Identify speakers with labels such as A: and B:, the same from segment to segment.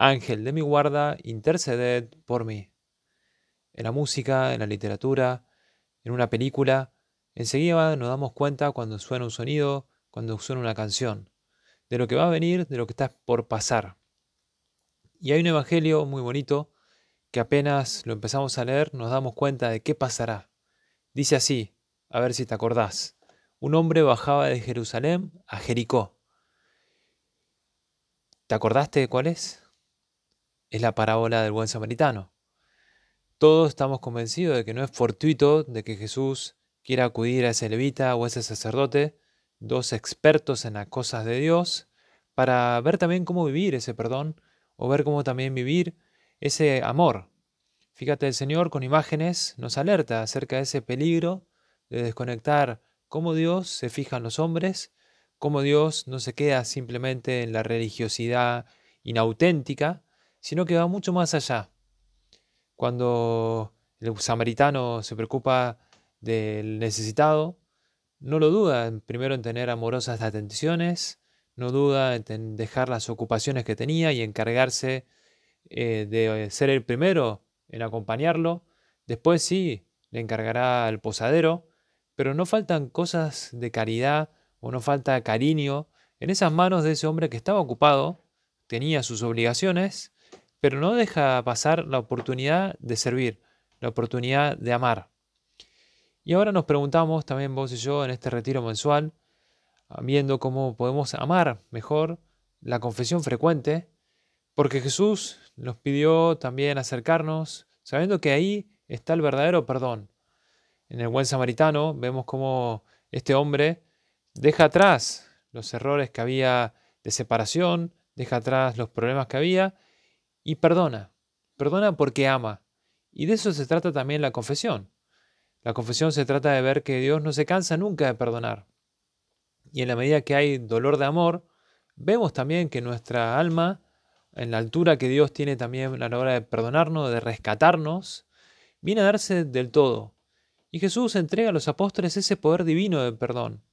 A: Ángel de mi guarda, interceded por mí. En la música, en la literatura, en una película, enseguida nos damos cuenta cuando suena un sonido, cuando suena una canción, de lo que va a venir, de lo que está por pasar. Y hay un evangelio muy bonito que apenas lo empezamos a leer nos damos cuenta de qué pasará. Dice así, a ver si te acordás. Un hombre bajaba de Jerusalén a Jericó. ¿Te acordaste de cuál es? Es la parábola del buen samaritano. Todos estamos convencidos de que no es fortuito de que Jesús quiera acudir a ese levita o a ese sacerdote, dos expertos en las cosas de Dios, para ver también cómo vivir ese perdón o ver cómo también vivir ese amor. Fíjate, el Señor con imágenes nos alerta acerca de ese peligro de desconectar cómo Dios se fija en los hombres, cómo Dios no se queda simplemente en la religiosidad inauténtica, sino que va mucho más allá. Cuando el samaritano se preocupa del necesitado, no lo duda primero en tener amorosas atenciones, no duda en dejar las ocupaciones que tenía y encargarse eh, de ser el primero en acompañarlo. Después sí, le encargará al posadero, pero no faltan cosas de caridad o no falta cariño en esas manos de ese hombre que estaba ocupado, tenía sus obligaciones, pero no deja pasar la oportunidad de servir, la oportunidad de amar. Y ahora nos preguntamos también vos y yo en este retiro mensual, ah, viendo cómo podemos amar mejor la confesión frecuente, porque Jesús nos pidió también acercarnos, sabiendo que ahí está el verdadero perdón. En el buen samaritano vemos cómo este hombre deja atrás los errores que había de separación, deja atrás los problemas que había y perdona. Perdona porque ama. Y de eso se trata también la confesión. La confesión se trata de ver que Dios no se cansa nunca de perdonar. Y en la medida que hay dolor de amor, vemos también que nuestra alma, en la altura que Dios tiene también a la hora de perdonarnos, de rescatarnos, viene a darse del todo. Y Jesús entrega a los apóstoles ese poder divino de perdón.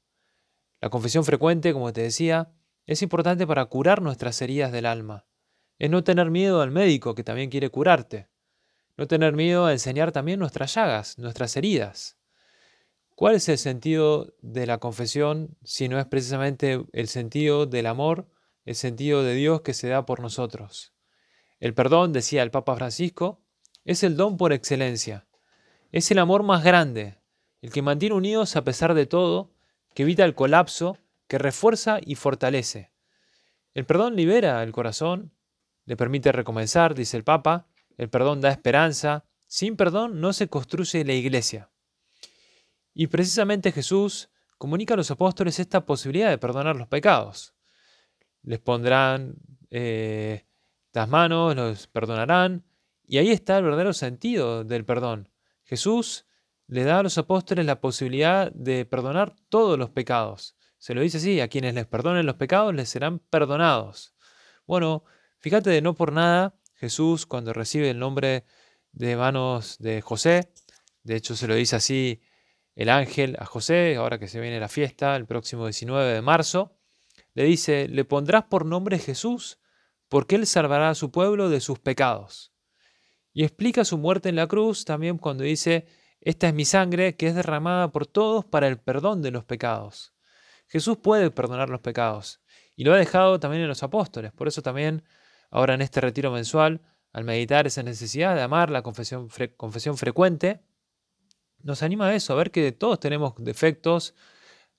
A: La confesión frecuente, como te decía, es importante para curar nuestras heridas del alma es no tener miedo al médico que también quiere curarte. No tener miedo a enseñar también nuestras llagas, nuestras heridas. ¿Cuál es el sentido de la confesión si no es precisamente el sentido del amor, el sentido de Dios que se da por nosotros? El perdón, decía el Papa Francisco, es el don por excelencia. Es el amor más grande, el que mantiene unidos a pesar de todo, que evita el colapso, que refuerza y fortalece. El perdón libera el corazón, le permite recomenzar, dice el Papa, el perdón da esperanza, sin perdón no se construye la iglesia. Y precisamente Jesús comunica a los apóstoles esta posibilidad de perdonar los pecados. Les pondrán eh, las manos, los perdonarán, y ahí está el verdadero sentido del perdón. Jesús le da a los apóstoles la posibilidad de perdonar todos los pecados. Se lo dice así, a quienes les perdonen los pecados les serán perdonados. Bueno, Fíjate de no por nada, Jesús cuando recibe el nombre de manos de José, de hecho se lo dice así el ángel a José, ahora que se viene la fiesta, el próximo 19 de marzo, le dice, le pondrás por nombre Jesús, porque él salvará a su pueblo de sus pecados. Y explica su muerte en la cruz también cuando dice, esta es mi sangre que es derramada por todos para el perdón de los pecados. Jesús puede perdonar los pecados y lo ha dejado también en los apóstoles, por eso también Ahora en este retiro mensual, al meditar esa necesidad de amar la confesión, confesión frecuente, nos anima a eso, a ver que todos tenemos defectos,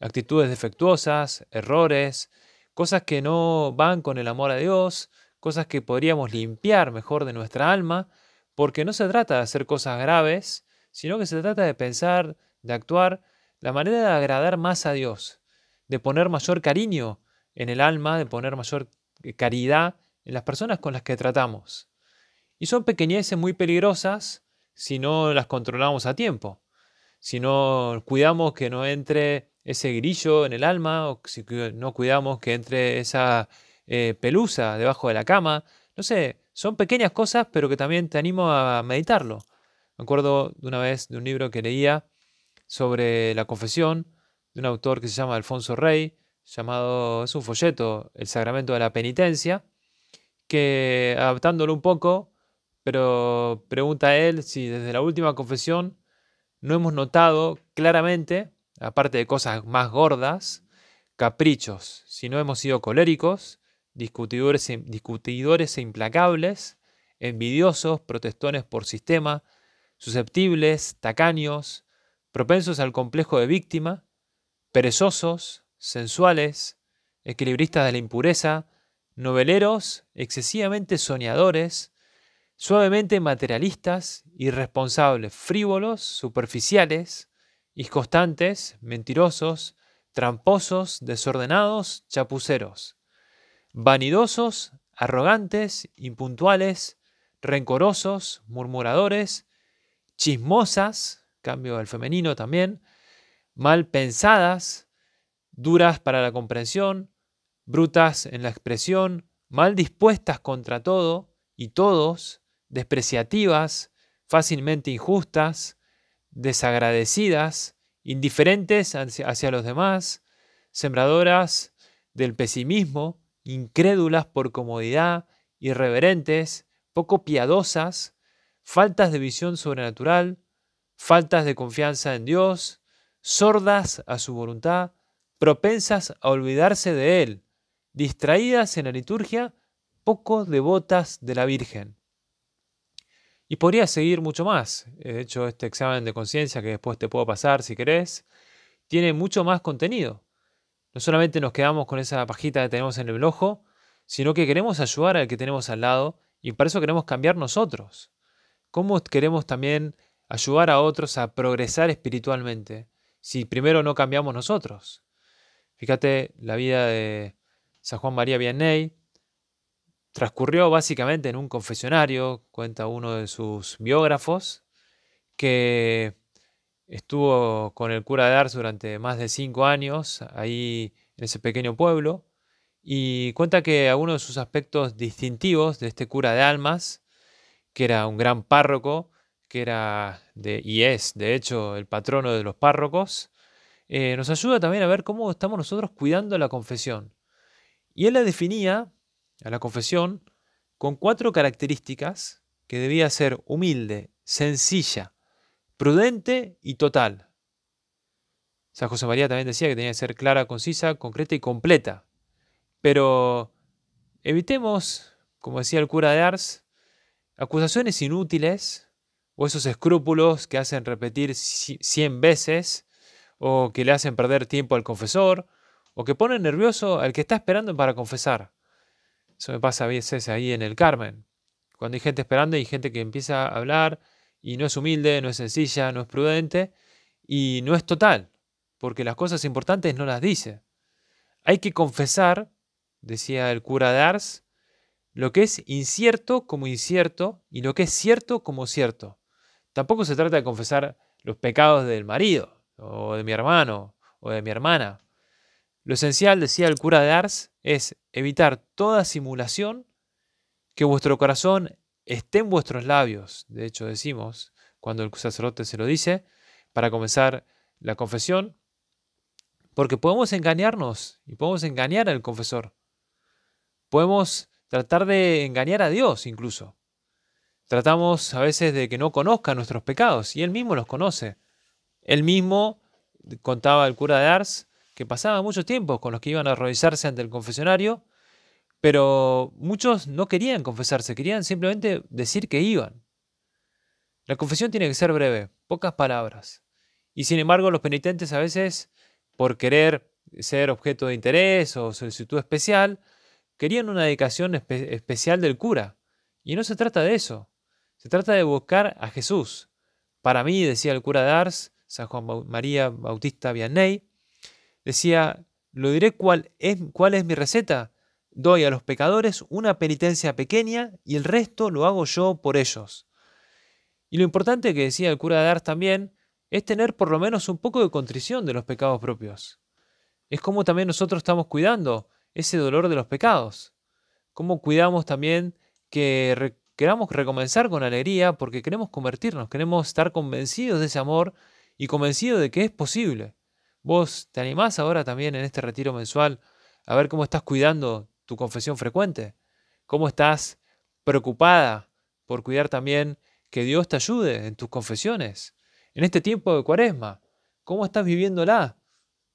A: actitudes defectuosas, errores, cosas que no van con el amor a Dios, cosas que podríamos limpiar mejor de nuestra alma, porque no se trata de hacer cosas graves, sino que se trata de pensar, de actuar, la manera de agradar más a Dios, de poner mayor cariño en el alma, de poner mayor caridad en las personas con las que tratamos. Y son pequeñeces muy peligrosas si no las controlamos a tiempo. Si no cuidamos que no entre ese grillo en el alma, o si no cuidamos que entre esa eh, pelusa debajo de la cama. No sé, son pequeñas cosas, pero que también te animo a meditarlo. Me acuerdo de una vez de un libro que leía sobre la confesión de un autor que se llama Alfonso Rey, llamado, es un folleto, El Sacramento de la Penitencia, que adaptándolo un poco, pero pregunta él si desde la última confesión no hemos notado claramente, aparte de cosas más gordas, caprichos, si no hemos sido coléricos, discutidores, discutidores e implacables, envidiosos, protestones por sistema, susceptibles, tacaños, propensos al complejo de víctima, perezosos, sensuales, equilibristas de la impureza, noveleros, excesivamente soñadores, suavemente materialistas, irresponsables, frívolos, superficiales, inconstantes, mentirosos, tramposos, desordenados, chapuceros, vanidosos, arrogantes, impuntuales, rencorosos, murmuradores, chismosas, cambio al femenino también, mal pensadas, duras para la comprensión, brutas en la expresión, mal dispuestas contra todo y todos, despreciativas, fácilmente injustas, desagradecidas, indiferentes hacia los demás, sembradoras del pesimismo, incrédulas por comodidad, irreverentes, poco piadosas, faltas de visión sobrenatural, faltas de confianza en Dios, sordas a su voluntad, propensas a olvidarse de Él, distraídas en la liturgia, poco devotas de la Virgen. Y podría seguir mucho más. De hecho, este examen de conciencia que después te puedo pasar si querés, tiene mucho más contenido. No solamente nos quedamos con esa pajita que tenemos en el ojo, sino que queremos ayudar al que tenemos al lado y para eso queremos cambiar nosotros. ¿Cómo queremos también ayudar a otros a progresar espiritualmente si primero no cambiamos nosotros? Fíjate, la vida de San Juan María Vianney transcurrió básicamente en un confesionario, cuenta uno de sus biógrafos, que estuvo con el cura de Ars durante más de cinco años ahí en ese pequeño pueblo y cuenta que algunos de sus aspectos distintivos de este cura de almas, que era un gran párroco, que era de, y es de hecho el patrono de los párrocos, eh, nos ayuda también a ver cómo estamos nosotros cuidando la confesión. Y él la definía, a la confesión, con cuatro características que debía ser humilde, sencilla, prudente y total. San José María también decía que tenía que ser clara, concisa, concreta y completa. Pero evitemos, como decía el cura de Ars, acusaciones inútiles o esos escrúpulos que hacen repetir cien veces o que le hacen perder tiempo al confesor o que ponen nervioso al que está esperando para confesar. Eso me pasa a veces ahí en el Carmen, cuando hay gente esperando y gente que empieza a hablar y no es humilde, no es sencilla, no es prudente y no es total, porque las cosas importantes no las dice. Hay que confesar decía el cura de Ars, lo que es incierto como incierto y lo que es cierto como cierto. Tampoco se trata de confesar los pecados del marido, o de mi hermano, o de mi hermana. Lo esencial, decía el cura de Ars, es evitar toda simulación, que vuestro corazón esté en vuestros labios. De hecho, decimos, cuando el sacerdote se lo dice, para comenzar la confesión, porque podemos engañarnos y podemos engañar al confesor. Podemos tratar de engañar a Dios incluso. Tratamos a veces de que no conozca nuestros pecados y Él mismo los conoce. Él mismo contaba el cura de Ars que pasaba mucho tiempo con los que iban a arrodillarse ante el confesionario, pero muchos no querían confesarse, querían simplemente decir que iban. La confesión tiene que ser breve, pocas palabras. Y sin embargo los penitentes a veces, por querer ser objeto de interés o solicitud especial, querían una dedicación especial del cura. Y no se trata de eso. Se trata de buscar a Jesús. Para mí, decía el cura de Ars, San Juan María Bautista Vianney, decía, lo diré cuál es, cuál es mi receta. doy a los pecadores una penitencia pequeña y el resto lo hago yo por ellos. Y lo importante que decía el cura de Ars también es tener por lo menos un poco de contrición de los pecados propios. Es como también nosotros estamos cuidando ese dolor de los pecados. Cómo cuidamos también que queramos recomenzar con alegría porque queremos convertirnos, queremos estar convencidos de ese amor y convencidos de que es posible. Vos te animás ahora también en este retiro mensual a ver cómo estás cuidando tu confesión frecuente, cómo estás preocupada por cuidar también que Dios te ayude en tus confesiones, en este tiempo de cuaresma, cómo estás viviéndola,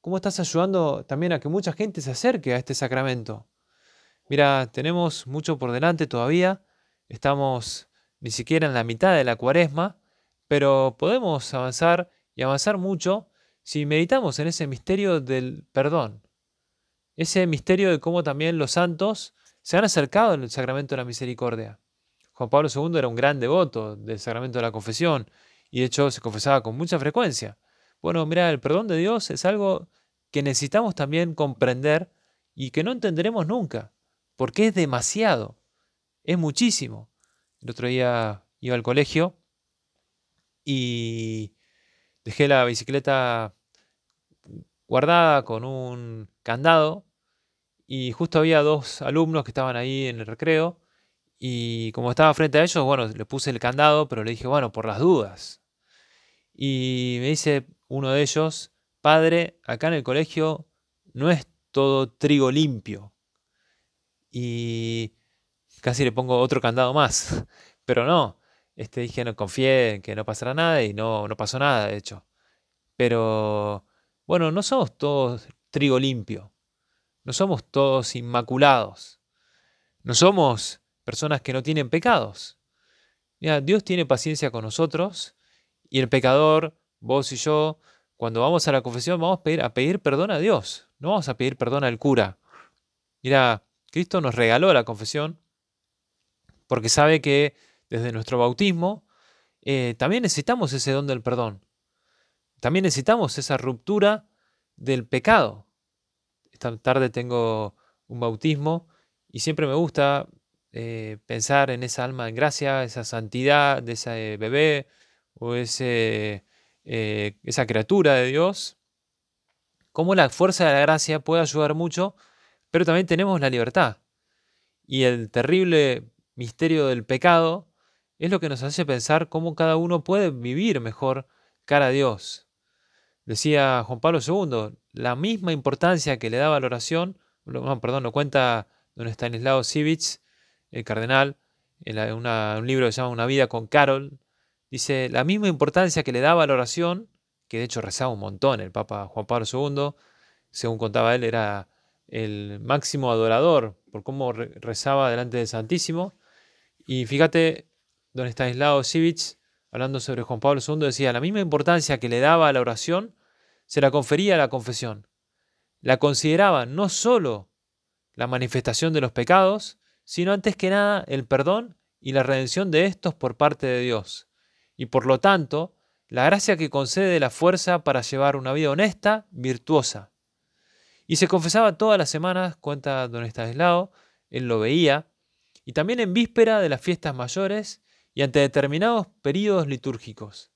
A: cómo estás ayudando también a que mucha gente se acerque a este sacramento. Mira, tenemos mucho por delante todavía, estamos ni siquiera en la mitad de la cuaresma, pero podemos avanzar y avanzar mucho si meditamos en ese misterio del perdón, ese misterio de cómo también los santos se han acercado al sacramento de la misericordia. Juan Pablo II era un gran devoto del sacramento de la confesión y de hecho se confesaba con mucha frecuencia. Bueno, mira, el perdón de Dios es algo que necesitamos también comprender y que no entenderemos nunca, porque es demasiado, es muchísimo. El otro día iba al colegio y dejé la bicicleta guardada con un candado y justo había dos alumnos que estaban ahí en el recreo y como estaba frente a ellos, bueno, le puse el candado, pero le dije, bueno, por las dudas. Y me dice uno de ellos, padre, acá en el colegio no es todo trigo limpio. Y casi le pongo otro candado más, pero no. Este, dije, no confié en que no pasará nada y no, no pasó nada, de hecho. Pero bueno, no somos todos trigo limpio. No somos todos inmaculados. No somos personas que no tienen pecados. Mira, Dios tiene paciencia con nosotros y el pecador, vos y yo, cuando vamos a la confesión vamos a pedir, a pedir perdón a Dios, no vamos a pedir perdón al cura. Mira, Cristo nos regaló la confesión porque sabe que desde nuestro bautismo eh, también necesitamos ese don del perdón. También necesitamos esa ruptura del pecado. Esta tarde tengo un bautismo y siempre me gusta eh, pensar en esa alma en gracia, esa santidad de ese bebé o ese, eh, esa criatura de Dios. Cómo la fuerza de la gracia puede ayudar mucho, pero también tenemos la libertad. Y el terrible misterio del pecado es lo que nos hace pensar cómo cada uno puede vivir mejor cara a Dios. Decía Juan Pablo II, la misma importancia que le daba la oración, no, perdón, lo cuenta don Stanislao Sivich, el cardenal, en un libro que se llama Una vida con Carol, dice, la misma importancia que le daba la oración, que de hecho rezaba un montón el Papa Juan Pablo II, según contaba él, era el máximo adorador por cómo rezaba delante del Santísimo. Y fíjate, don Stanislao Sivich, hablando sobre Juan Pablo II, decía, la misma importancia que le daba a la oración, se la confería a la confesión. La consideraba no sólo la manifestación de los pecados, sino antes que nada el perdón y la redención de estos por parte de Dios, y por lo tanto, la gracia que concede la fuerza para llevar una vida honesta, virtuosa. Y se confesaba todas las semanas, cuenta don Estanislao, él lo veía, y también en víspera de las fiestas mayores y ante determinados períodos litúrgicos.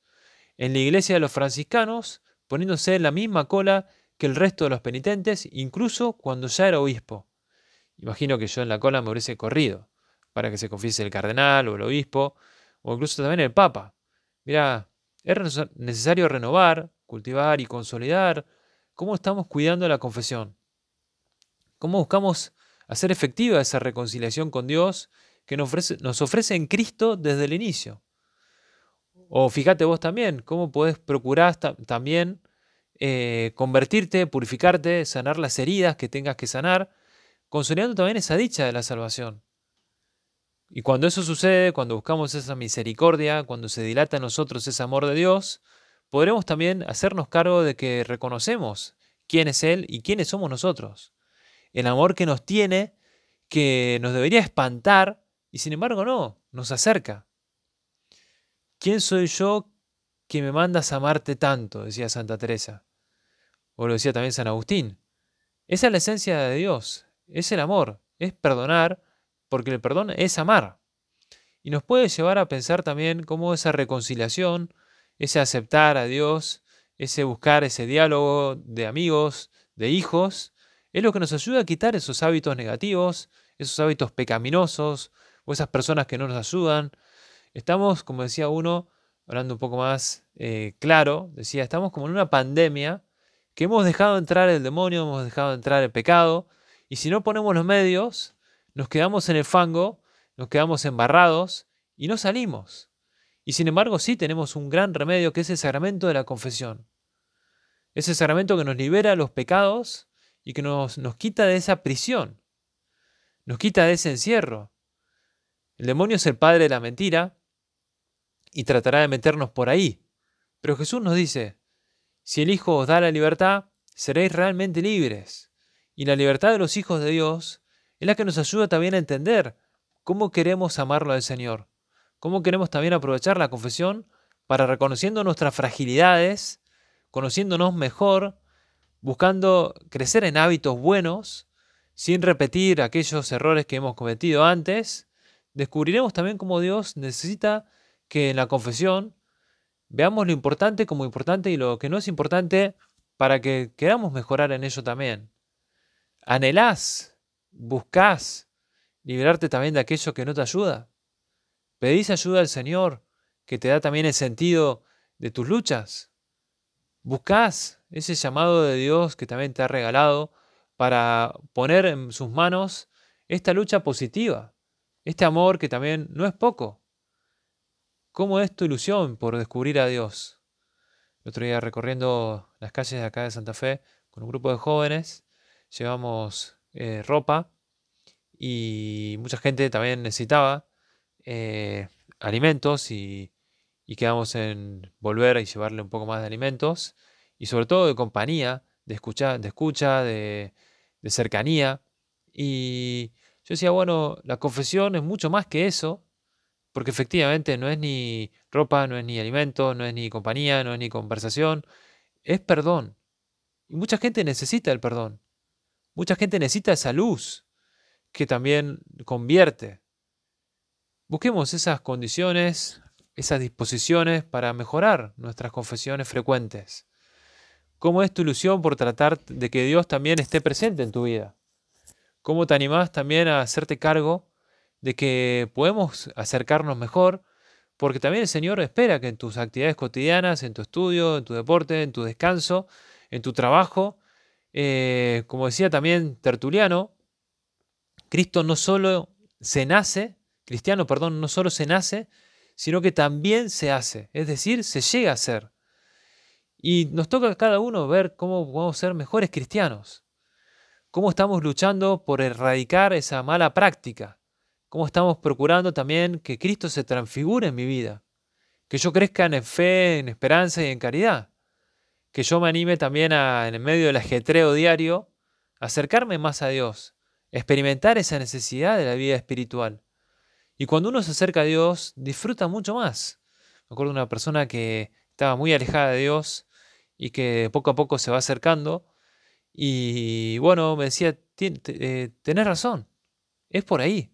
A: En la iglesia de los franciscanos poniéndose en la misma cola que el resto de los penitentes, incluso cuando ya era obispo. Imagino que yo en la cola me hubiese corrido para que se confiese el cardenal o el obispo, o incluso también el papa. Mira, es necesario renovar, cultivar y consolidar cómo estamos cuidando la confesión. Cómo buscamos hacer efectiva esa reconciliación con Dios que nos ofrece, nos ofrece en Cristo desde el inicio. O fíjate vos también, cómo podés procurar también eh, convertirte, purificarte, sanar las heridas que tengas que sanar, consolidando también esa dicha de la salvación. Y cuando eso sucede, cuando buscamos esa misericordia, cuando se dilata en nosotros ese amor de Dios, podremos también hacernos cargo de que reconocemos quién es Él y quiénes somos nosotros. El amor que nos tiene, que nos debería espantar, y sin embargo no, nos acerca. ¿Quién soy yo que me mandas a amarte tanto? decía Santa Teresa. O lo decía también San Agustín. Esa es la esencia de Dios, es el amor. es perdonar, porque el perdón es amar. Y nos puede llevar a pensar también cómo esa reconciliación, ese aceptar a Dios, ese buscar ese diálogo de amigos, de hijos, es lo que nos ayuda a quitar esos hábitos negativos, esos hábitos pecaminosos o esas personas que no nos ayudan. Estamos, como decía uno, hablando un poco más eh, claro, decía, estamos como en una pandemia que hemos dejado entrar el demonio, hemos dejado entrar el pecado, y si no ponemos los medios, nos quedamos en el fango, nos quedamos embarrados y no salimos. Y sin embargo sí tenemos un gran remedio que es el sacramento de la confesión. Ese sacramento que nos libera los pecados y que nos, nos quita de esa prisión, nos quita de ese encierro. El demonio es el padre de la mentira y tratará de meternos por ahí. Pero Jesús nos dice, si el Hijo os da la libertad, seréis realmente libres. Y la libertad de los hijos de Dios es la que nos ayuda también a entender cómo queremos amarlo al Señor, cómo queremos también aprovechar la confesión para reconociendo nuestras fragilidades, conociéndonos mejor, buscando crecer en hábitos buenos, sin repetir aquellos errores que hemos cometido antes, descubriremos también cómo Dios necesita que en la confesión veamos lo importante como importante y lo que no es importante para que queramos mejorar en ello también. Anhelás, buscás liberarte también de aquello que no te ayuda. Pedís ayuda al Señor, que te da también el sentido de tus luchas. Buscás ese llamado de Dios que también te ha regalado para poner en sus manos esta lucha positiva, este amor que también no es poco. ¿Cómo es tu ilusión por descubrir a Dios? El otro día recorriendo las calles de acá de Santa Fe con un grupo de jóvenes, llevamos eh, ropa y mucha gente también necesitaba eh, alimentos y, quedamos en volver y llevarle un poco más de alimentos y sobre todo de compañía, de escucha, de, escucha, de, de cercanía. Y yo decía, bueno, la confesión es mucho más que eso, porque efectivamente no es ni ropa, no es ni alimento, no es ni compañía, no es ni conversación, es perdón. Y mucha gente necesita el perdón. Mucha gente necesita esa luz que también convierte. Busquemos esas condiciones, esas disposiciones para mejorar nuestras confesiones frecuentes. ¿Cómo es tu ilusión por tratar de que Dios también esté presente en tu vida? ¿Cómo te animás también a hacerte cargo de que podemos acercarnos mejor, porque también el Señor espera que en tus actividades cotidianas, en tu estudio, en tu deporte, en tu descanso, en tu trabajo, eh, como decía también Tertuliano, Cristo no solo se nace, cristiano, perdón, no solo se nace, sino que también se hace, es decir, se llega a ser. Y nos toca a cada uno ver cómo podemos ser mejores cristianos, cómo estamos luchando por erradicar esa mala práctica, cómo estamos procurando también que Cristo se transfigure en mi vida, que yo crezca en fe, en esperanza y en caridad, que yo me anime también a, en medio del ajetreo diario, acercarme más a Dios, experimentar esa necesidad de la vida espiritual. Y cuando uno se acerca a Dios, disfruta mucho más. Me acuerdo de una persona que estaba muy alejada de Dios y que poco a poco se va acercando. Y bueno, me decía, eh, tenés razón, es por ahí.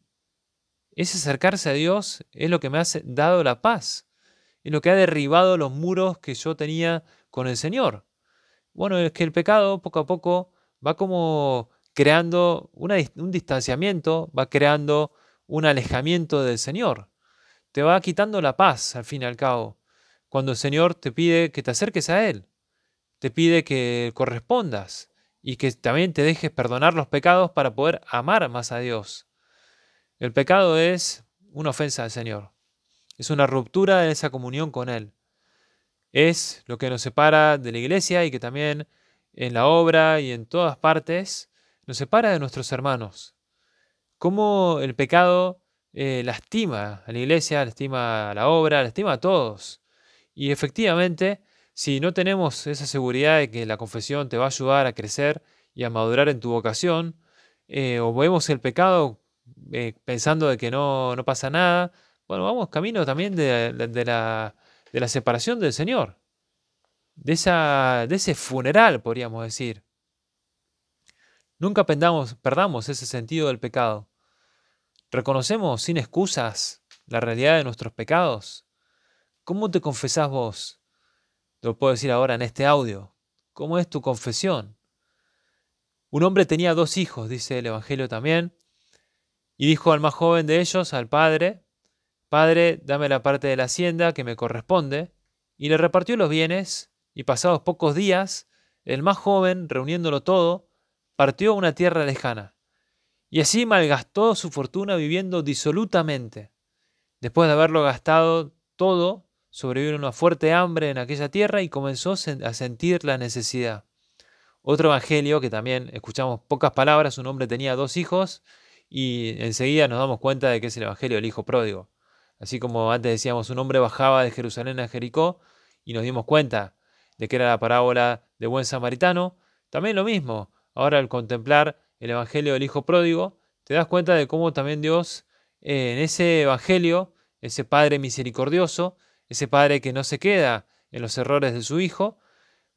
A: Ese acercarse a Dios es lo que me ha dado la paz, es lo que ha derribado los muros que yo tenía con el Señor. Bueno, es que el pecado poco a poco va como creando un distanciamiento, va creando un alejamiento del Señor. Te va quitando la paz, al fin y al cabo, cuando el Señor te pide que te acerques a Él, te pide que correspondas y que también te dejes perdonar los pecados para poder amar más a Dios. El pecado es una ofensa al Señor. Es una ruptura de esa comunión con Él. Es lo que nos separa de la iglesia y que también en la obra y en todas partes nos separa de nuestros hermanos. Cómo el pecado eh, lastima a la iglesia, lastima a la obra, lastima a todos. Y efectivamente, si no tenemos esa seguridad de que la confesión te va a ayudar a crecer y a madurar en tu vocación, eh, o vemos el pecado eh, pensando de que no, no, pasa nada. Bueno, vamos camino también de, la, de la, separación del Señor, de, esa, de ese funeral, podríamos decir. Nunca perdamos, perdamos ese sentido del pecado. ¿Reconocemos sin excusas la realidad de nuestros pecados? ¿Cómo te confesás vos? Lo puedo decir ahora en este audio. ¿Cómo es tu confesión? Un hombre tenía dos hijos, dice el Evangelio también, y dijo al más joven de ellos, al padre, Padre, dame la parte de la hacienda que me corresponde, y le repartió los bienes, y pasados pocos días, el más joven, reuniéndolo todo, partió a una tierra lejana, y así malgastó su fortuna viviendo disolutamente. Después de haberlo gastado todo, sobrevivió una fuerte hambre en aquella tierra y comenzó a sentir la necesidad. Otro evangelio que también escuchamos pocas palabras, un hombre tenía dos hijos y enseguida nos damos cuenta de que es el evangelio del hijo pródigo. Así como antes decíamos, un hombre bajaba de Jerusalén a Jericó y nos dimos cuenta de que era la parábola de buen samaritano, también lo mismo. Ahora al contemplar el Evangelio del Hijo Pródigo, te das cuenta de cómo también Dios eh, en ese Evangelio, ese Padre misericordioso, ese Padre que no se queda en los errores de su Hijo,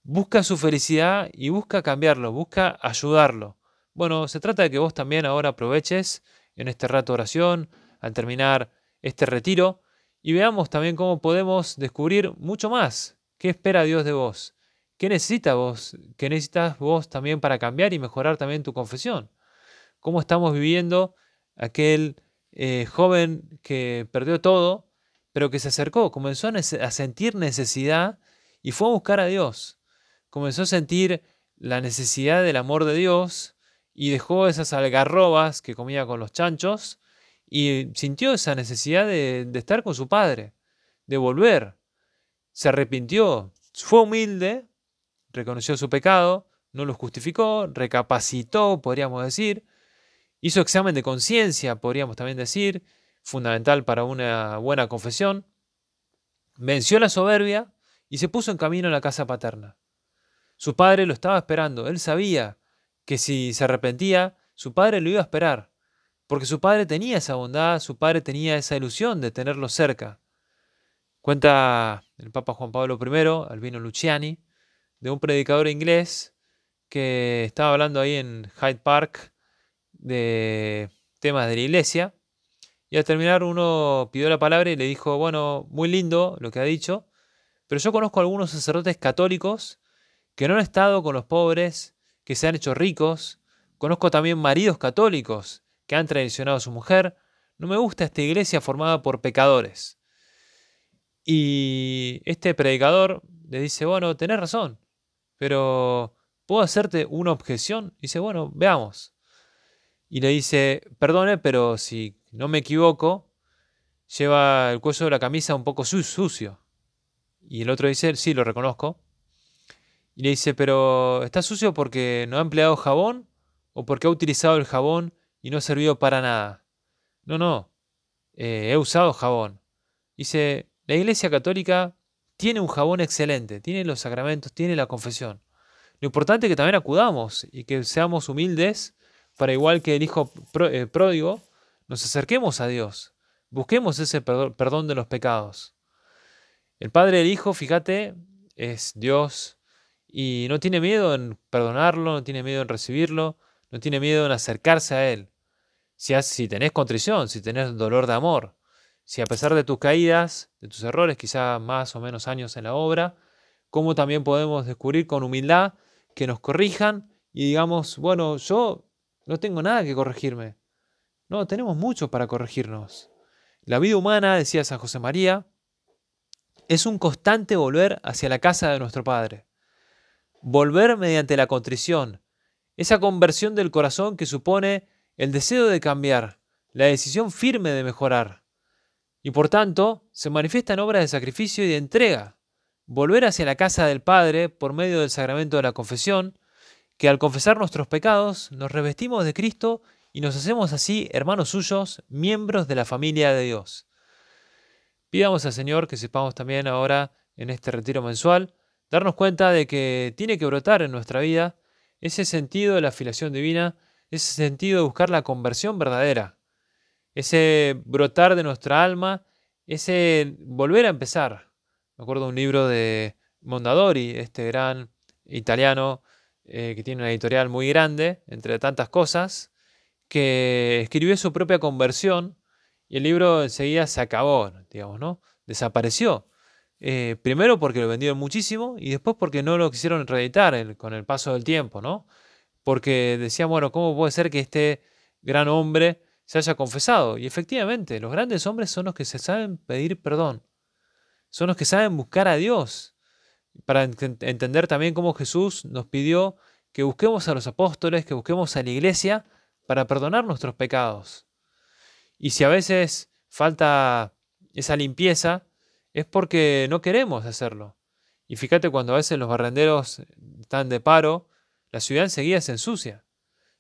A: busca su felicidad y busca cambiarlo, busca ayudarlo. Bueno, se trata de que vos también ahora aproveches en este rato de oración, al terminar este retiro y veamos también cómo podemos descubrir mucho más. ¿Qué espera Dios de vos? ¿Qué necesita vos? ¿Qué necesitas vos también para cambiar y mejorar también tu confesión? ¿Cómo estamos viviendo aquel eh, joven que perdió todo, pero que se acercó, comenzó a, sentir necesidad y fue a buscar a Dios? Comenzó a sentir la necesidad del amor de Dios y dejó esas algarrobas que comía con los chanchos y sintió esa necesidad de, estar con su padre, de volver. Se arrepintió, fue humilde, reconoció su pecado, no lo justificó, recapacitó, podríamos decir, hizo examen de conciencia, podríamos también decir, fundamental para una buena confesión, venció la soberbia y se puso en camino a la casa paterna. Su padre lo estaba esperando, él sabía que si se arrepentía, su padre lo iba a esperar. Porque su padre tenía esa bondad, su padre tenía esa ilusión de tenerlo cerca. Cuenta el Papa Juan Pablo I, Albino Luciani, de un predicador inglés que estaba hablando ahí en Hyde Park de temas de la iglesia. Y al terminar uno pidió la palabra y le dijo, bueno, muy lindo lo que ha dicho, pero yo conozco algunos sacerdotes católicos que no han estado con los pobres, que se han hecho ricos. Conozco también maridos católicos que han traicionado a su mujer. No me gusta esta iglesia formada por pecadores. Y este predicador le dice, bueno, tenés razón, pero ¿puedo hacerte una objeción? dice, bueno, veamos. Y le dice, perdone, pero si no me equivoco, lleva el cuello de la camisa un poco sucio. Y el otro dice, sí, lo reconozco. Y le dice, pero ¿está sucio porque no ha empleado jabón o porque ha utilizado el jabón y no ha servido para nada. No, no, eh, he usado jabón. Dice, la Iglesia Católica tiene un jabón excelente, tiene los sacramentos, tiene la confesión. Lo importante es que también acudamos y que seamos humildes para igual que el Hijo eh, pródigo, nos acerquemos a Dios, busquemos ese perdón de los pecados. El Padre del Hijo, fíjate, es Dios y no tiene miedo en perdonarlo, no tiene miedo en recibirlo, no tiene miedo en acercarse a Él. Si, tenés contrición, si tenés dolor de amor, si a pesar de tus caídas, de tus errores, quizá más o menos años en la obra, cómo también podemos descubrir con humildad que nos corrijan y digamos, bueno, yo no tengo nada que corregirme. No, tenemos mucho para corregirnos. La vida humana, decía San José María, es un constante volver hacia la casa de nuestro Padre. Volver mediante la contrición, esa conversión del corazón que supone el deseo de cambiar, la decisión firme de mejorar. Y por tanto, se manifiesta en obras de sacrificio y de entrega. Volver hacia la casa del Padre por medio del sacramento de la confesión, que al confesar nuestros pecados nos revestimos de Cristo y nos hacemos así hermanos suyos, miembros de la familia de Dios. Pidamos al Señor que sepamos también ahora en este retiro mensual darnos cuenta de que tiene que brotar en nuestra vida ese sentido de la afiliación divina ese sentido de buscar la conversión verdadera, ese brotar de nuestra alma, ese volver a empezar. Me acuerdo de un libro de Mondadori, este gran italiano eh, que tiene una editorial muy grande, entre tantas cosas, que escribió su propia conversión y el libro enseguida se acabó, digamos, ¿no? Desapareció. Eh, primero porque lo vendieron muchísimo y después porque no lo quisieron reeditar con el paso del tiempo, ¿no? Porque decían, bueno, ¿cómo puede ser que este gran hombre se haya confesado? Y efectivamente, los grandes hombres son los que se saben pedir perdón, son los que saben buscar a Dios, para entender también cómo Jesús nos pidió que busquemos a los apóstoles, que busquemos a la iglesia para perdonar nuestros pecados. Y si a veces falta esa limpieza, es porque no queremos hacerlo. Y fíjate cuando a veces los barrenderos están de paro, la ciudad enseguida se ensucia.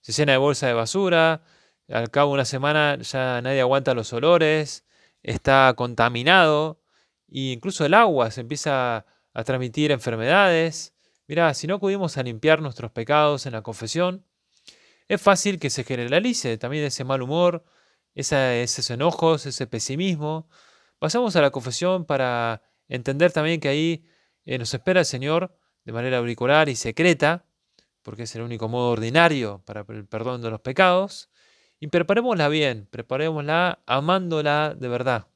A: Se llena de bolsa de basura, al cabo de una semana ya nadie aguanta los olores, está contaminado, e incluso el agua se empieza a transmitir enfermedades. Mirá, si no acudimos a limpiar nuestros pecados en la confesión, es fácil que se generalice también ese mal humor, esos enojos, ese pesimismo. Pasamos a la confesión para entender también que ahí eh, nos espera el Señor de manera auricular y secreta, porque es el único modo ordinario para el perdón de los pecados. Y preparémosla bien, preparémosla amándola de verdad.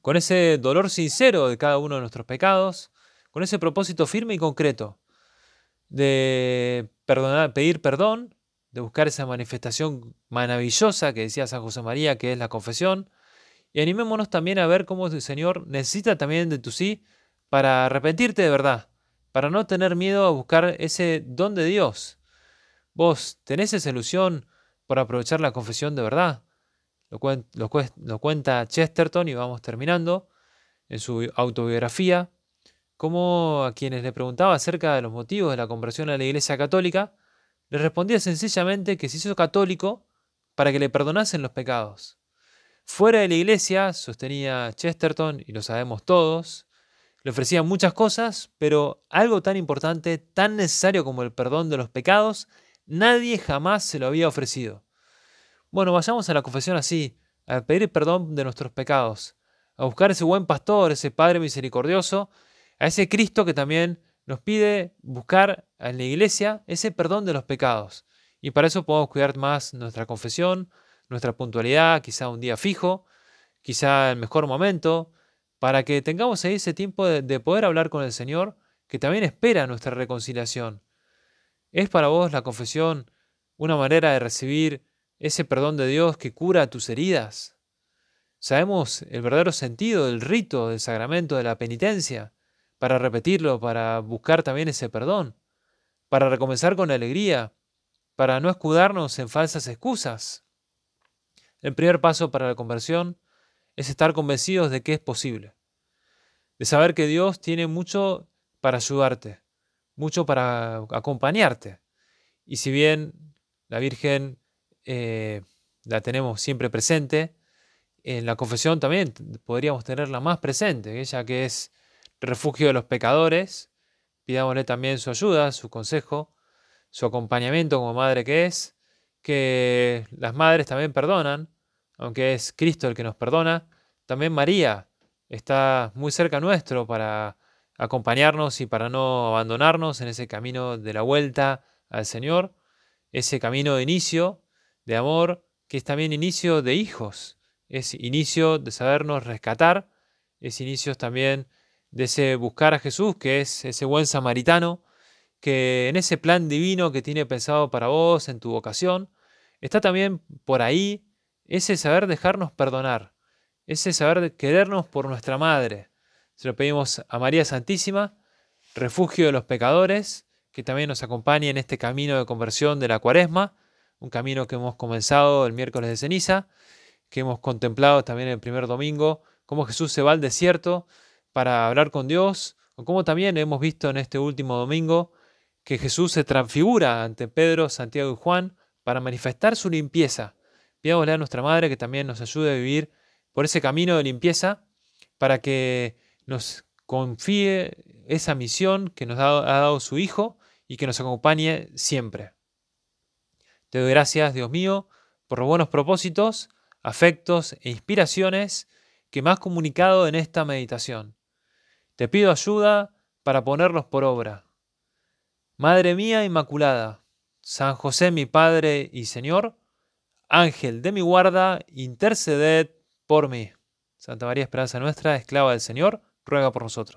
A: Con ese dolor sincero de cada uno de nuestros pecados, con ese propósito firme y concreto de perdonar, pedir perdón, de buscar esa manifestación maravillosa que decía San José María, que es la confesión, y animémonos también a ver cómo el Señor necesita también de tu sí para arrepentirte de verdad, para no tener miedo a buscar ese don de Dios. Vos tenés esa ilusión por aprovechar la confesión de verdad. Lo, lo cuenta Chesterton y vamos terminando en su autobiografía como a quienes le preguntaba acerca de los motivos de la conversión a la Iglesia Católica, le respondía sencillamente que se hizo católico para que le perdonasen los pecados. Fuera de la Iglesia, sostenía Chesterton, y lo sabemos todos, le ofrecían muchas cosas, pero algo tan importante, tan necesario como el perdón de los pecados, nadie jamás se lo había ofrecido. Bueno, vayamos a la confesión así, a pedir perdón de nuestros pecados, a buscar ese buen pastor, ese Padre misericordioso, a ese Cristo que también nos pide buscar en la iglesia ese perdón de los pecados. Y para eso podemos cuidar más nuestra confesión, nuestra puntualidad, quizá un día fijo, quizá el mejor momento, para que tengamos ahí ese tiempo de, de poder hablar con el Señor, que también espera nuestra reconciliación. ¿Es para vos la confesión una manera de recibir ese perdón de Dios que cura tus heridas? ¿Sabemos el verdadero sentido del rito, del sacramento, de la penitencia? Para repetirlo, para buscar también ese perdón, para recomenzar con alegría, para no escudarnos en falsas excusas. El primer paso para la conversión es estar convencidos de que es posible, de saber que Dios tiene mucho para ayudarte, mucho para acompañarte. Y si bien la Virgen eh, la tenemos siempre presente, en la confesión también podríamos tenerla más presente, ella que es refugio de los pecadores. Pidámosle también su ayuda, su consejo, su acompañamiento como madre que es, que las madres también perdonan, aunque es Cristo el que nos perdona. También María está muy cerca nuestro para acompañarnos y para no abandonarnos en ese camino de la vuelta al Señor, ese camino de inicio, de amor, que es también inicio de hijos, es inicio de sabernos rescatar, es inicio también de ese buscar a Jesús, que es ese buen samaritano, que en ese plan divino que tiene pensado para vos, en tu vocación, está también por ahí ese saber dejarnos perdonar, ese saber querernos por nuestra madre. Se lo pedimos a María Santísima, refugio de los pecadores, que también nos acompañe en este camino de conversión de la cuaresma, un camino que hemos comenzado el miércoles de ceniza, que hemos contemplado también el primer domingo, cómo Jesús se va al desierto para hablar con Dios, o como también hemos visto en este último domingo que Jesús se transfigura ante Pedro, Santiago y Juan para manifestar su limpieza. Pidámosle a nuestra Madre que también nos ayude a vivir por ese camino de limpieza para que nos confíe esa misión que nos ha dado su Hijo y que nos acompañe siempre. Te doy gracias, Dios mío, por los buenos propósitos, afectos e inspiraciones que me has comunicado en esta meditación. Te pido ayuda para ponerlos por obra. Madre mía Inmaculada, San José mi Padre y Señor, Ángel de mi guarda, interceded por mí. Santa María Esperanza nuestra, esclava del Señor, ruega por nosotros.